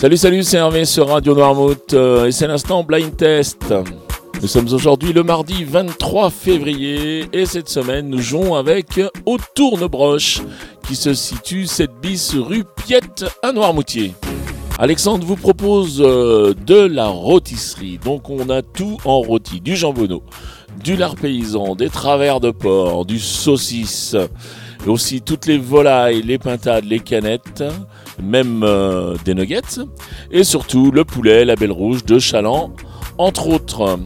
Salut, salut, c'est Hervé sur Radio Noirmouth euh, et c'est l'instant Blind Test. Nous sommes aujourd'hui le mardi 23 février et cette semaine nous jouons avec Au Tournebroche qui se situe 7 bis rue Piette à Noirmoutier. Alexandre vous propose euh, de la rôtisserie. Donc on a tout en rôti, du jambonneau, du lard paysan, des travers de porc, du saucisse, aussi toutes les volailles, les pintades, les canettes, même euh, des nuggets, et surtout le poulet, la belle rouge de Chaland, entre autres.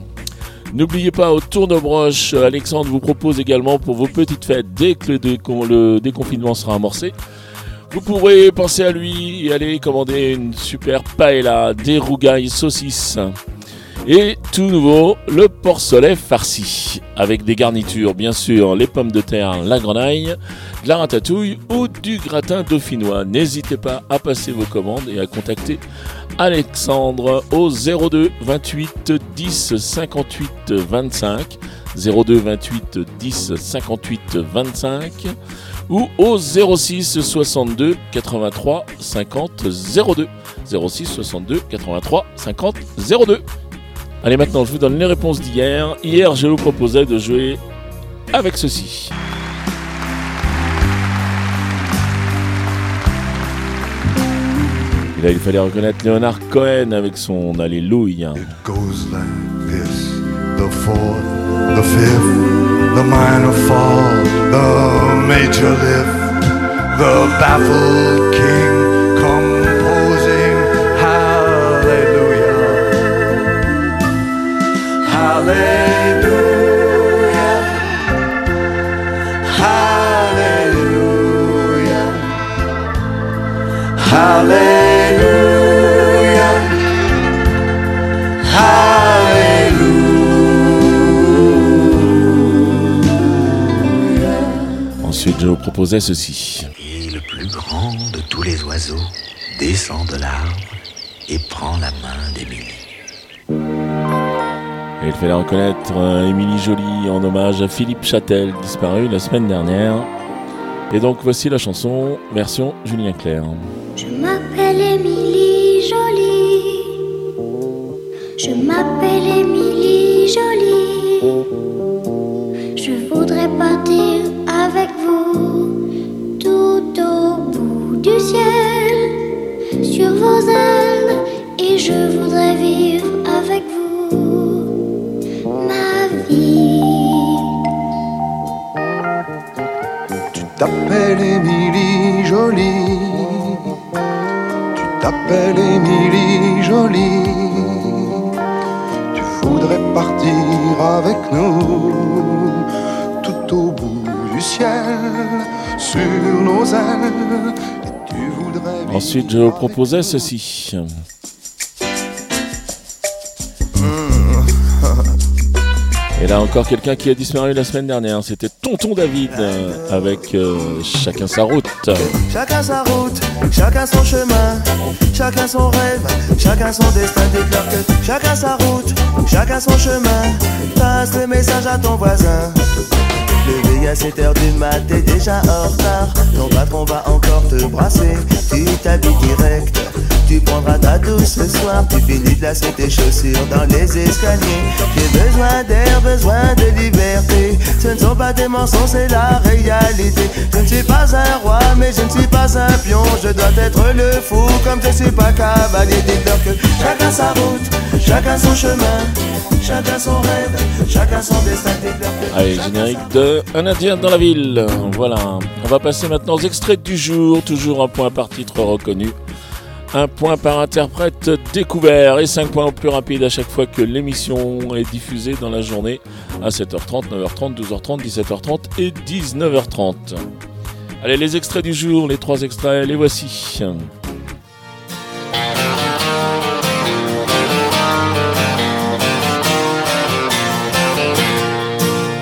N'oubliez pas, au tournebroche, Alexandre vous propose également pour vos petites fêtes, dès que le, déconfinement sera amorcé, vous pourrez penser à lui et aller commander une super paella, des rougailles saucisses. Et tout nouveau, le porcelet farci, avec des garnitures, bien sûr, les pommes de terre, la grenaille, de la ratatouille ou du gratin dauphinois. N'hésitez pas à passer vos commandes et à contacter Alexandre au 02 28 10 58 25 02 28 10 58 25 ou au 06 62 83 50 02 06 62 83 50 02 Allez, maintenant, je vous donne les réponses d'hier. Hier, je vous proposais de jouer avec ceci. Là, il fallait reconnaître Leonard Cohen avec son Alléluia. It goes like this, the fourth, the fifth, the minor fall, the major lift, the baffled king. Ensuite, je vous proposais ceci. Et le plus grand de tous les oiseaux descend de l'arbre et prend la main d'Émilie. Et il fallait reconnaître Émilie Jolie en hommage à Philippe Châtel, disparu la semaine dernière. Et donc voici la chanson version Julien Clerc. Je m'appelle Émilie Jolie. Je m'appelle Émilie Jolie. Je voudrais partir avec vous tout au bout du ciel, sur vos ailes, et je voudrais t'appelles Émilie Jolie. Tu t'appelles Émilie Jolie. Tu voudrais partir avec nous tout au bout du ciel, sur nos ailes. Et tu voudrais Ensuite, je vous proposais ceci. Et là encore quelqu'un qui a disparu la semaine dernière, c'était Tonton David euh, avec euh, Chacun sa route. Chacun sa route, chacun son chemin, chacun son rêve, chacun son destin. Déclare que chacun sa route, chacun son chemin. Passe le message à ton voisin. Levé à 7h du mat, t'es déjà en retard. Ton patron va encore te brasser. Tu t'habilles direct. Tu prendras ta douce ce soir. Tu finis de lasser tes chaussures dans les escaliers. J'ai besoin besoin de liberté. Ce ne sont pas des mensonges, c'est la réalité. Je ne suis pas un roi, mais je ne suis pas un pion. Je dois être le fou, comme je suis pas cavalier. Dites-leur que chacun sa route, chacun son chemin, chacun son rêve, chacun son destin. Allez, générique de Un Indien dans la ville. Voilà. On va passer maintenant aux extraits du jour. Toujours un point par titre reconnu. Un point par interprète découvert et 5 points au plus rapide à chaque fois que l'émission est diffusée dans la journée à 7h30, 9h30, 12h30, 17h30 et 19h30. Allez, les extraits du jour, les trois extraits, les voici.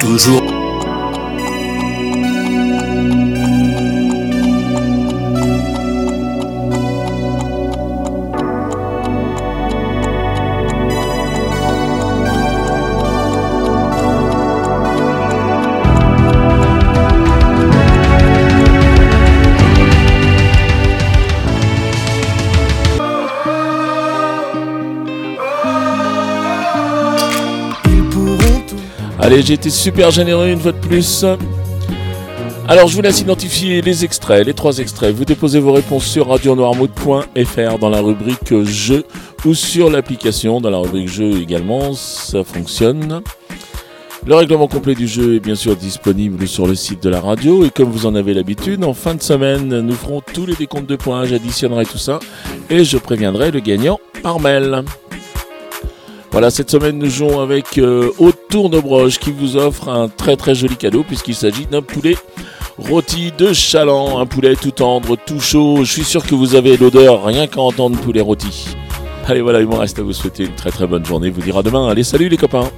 Toujours Allez, j'ai été super généreux une fois de plus. Alors, je vous laisse identifier les extraits, les trois extraits. Vous déposez vos réponses sur radionoirmouth.fr dans la rubrique jeu ou sur l'application dans la rubrique jeu également. Ça fonctionne. Le règlement complet du jeu est bien sûr disponible sur le site de la radio et comme vous en avez l'habitude, en fin de semaine, nous ferons tous les décomptes de points, j'additionnerai tout ça et je préviendrai le gagnant par mail. Voilà, cette semaine nous jouons avec euh, Haute Tournebroche qui vous offre un très très joli cadeau puisqu'il s'agit d'un poulet rôti de chaland, un poulet tout tendre, tout chaud. Je suis sûr que vous avez l'odeur rien qu'à entendre poulet rôti. Allez voilà, il me reste à vous souhaiter une très très bonne journée. Vous dira demain. Allez, salut les copains